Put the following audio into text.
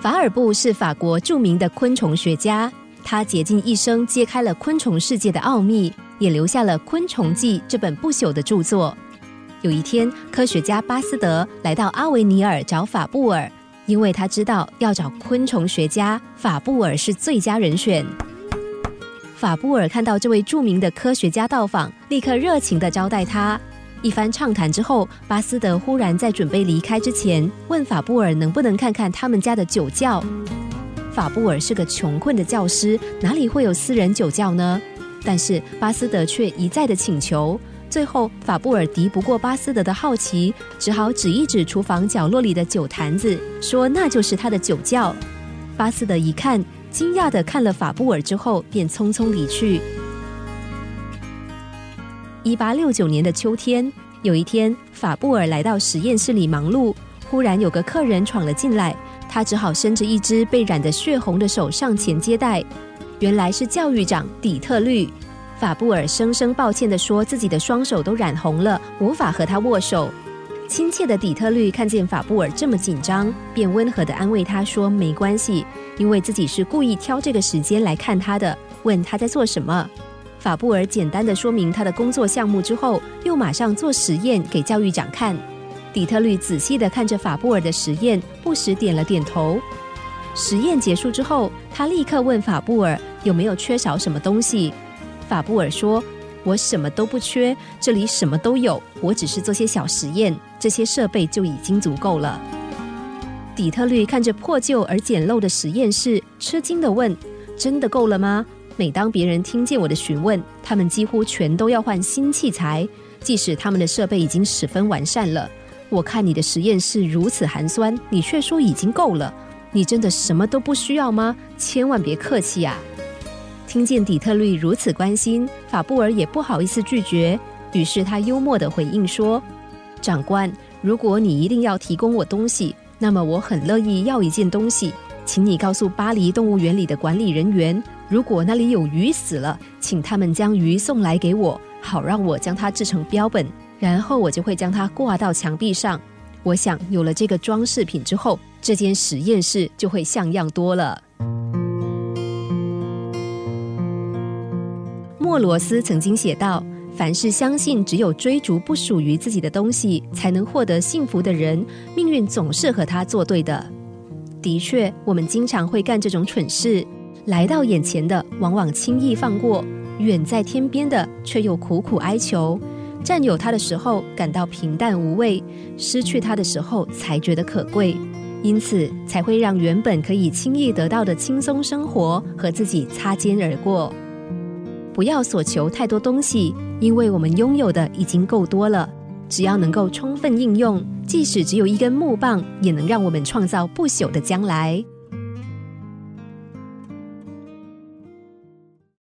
法尔布是法国著名的昆虫学家，他竭尽一生揭开了昆虫世界的奥秘，也留下了《昆虫记》这本不朽的著作。有一天，科学家巴斯德来到阿维尼尔找法布尔，因为他知道要找昆虫学家，法布尔是最佳人选。法布尔看到这位著名的科学家到访，立刻热情地招待他。一番畅谈之后，巴斯德忽然在准备离开之前，问法布尔能不能看看他们家的酒窖。法布尔是个穷困的教师，哪里会有私人酒窖呢？但是巴斯德却一再的请求。最后，法布尔敌不过巴斯德的好奇，只好指一指厨房角落里的酒坛子，说那就是他的酒窖。巴斯德一看，惊讶的看了法布尔之后，便匆匆离去。一八六九年的秋天，有一天，法布尔来到实验室里忙碌，忽然有个客人闯了进来，他只好伸着一只被染得血红的手上前接待。原来是教育长底特律。法布尔声声抱歉地说自己的双手都染红了，无法和他握手。亲切的底特律看见法布尔这么紧张，便温和地安慰他说：“没关系，因为自己是故意挑这个时间来看他的。”问他在做什么。法布尔简单的说明他的工作项目之后，又马上做实验给教育长看。底特律仔细的看着法布尔的实验，不时点了点头。实验结束之后，他立刻问法布尔有没有缺少什么东西。法布尔说：“我什么都不缺，这里什么都有，我只是做些小实验，这些设备就已经足够了。”底特律看着破旧而简陋的实验室，吃惊的问：“真的够了吗？”每当别人听见我的询问，他们几乎全都要换新器材，即使他们的设备已经十分完善了。我看你的实验室如此寒酸，你却说已经够了。你真的什么都不需要吗？千万别客气啊！听见底特律如此关心，法布尔也不好意思拒绝，于是他幽默的回应说：“长官，如果你一定要提供我东西，那么我很乐意要一件东西，请你告诉巴黎动物园里的管理人员。”如果那里有鱼死了，请他们将鱼送来给我，好让我将它制成标本，然后我就会将它挂到墙壁上。我想有了这个装饰品之后，这间实验室就会像样多了。莫罗斯曾经写道：“凡是相信只有追逐不属于自己的东西，才能获得幸福的人，命运总是和他作对的。”的确，我们经常会干这种蠢事。来到眼前的，往往轻易放过；远在天边的，却又苦苦哀求。占有它的时候，感到平淡无味；失去它的时候，才觉得可贵。因此，才会让原本可以轻易得到的轻松生活和自己擦肩而过。不要所求太多东西，因为我们拥有的已经够多了。只要能够充分应用，即使只有一根木棒，也能让我们创造不朽的将来。